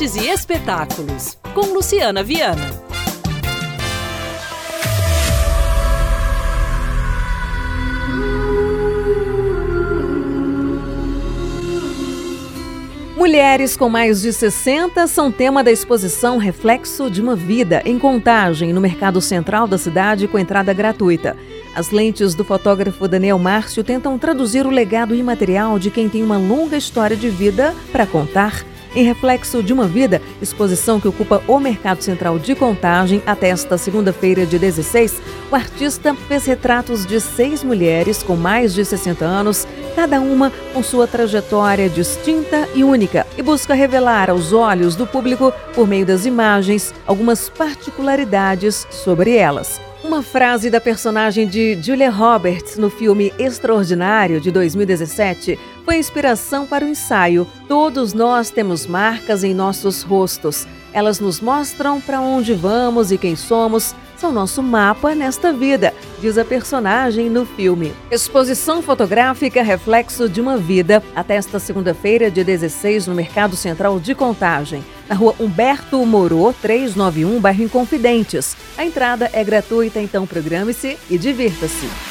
artes e espetáculos, com Luciana Viana. Mulheres com mais de 60 são tema da exposição Reflexo de uma Vida, em contagem, no Mercado Central da cidade, com entrada gratuita. As lentes do fotógrafo Daniel Márcio tentam traduzir o legado imaterial de quem tem uma longa história de vida para contar em reflexo de uma vida, exposição que ocupa o Mercado Central de Contagem até esta segunda-feira de 16, o artista fez retratos de seis mulheres com mais de 60 anos, cada uma com sua trajetória distinta e única, e busca revelar aos olhos do público, por meio das imagens, algumas particularidades sobre elas. Uma frase da personagem de Julia Roberts no filme Extraordinário de 2017 foi inspiração para o ensaio. Todos nós temos marcas em nossos rostos. Elas nos mostram para onde vamos e quem somos, são nosso mapa nesta vida, diz a personagem no filme. Exposição fotográfica Reflexo de uma Vida, até esta segunda-feira, dia 16, no Mercado Central de Contagem, na rua Humberto Moro, 391, bairro Inconfidentes. A entrada é gratuita, então programe-se e divirta-se.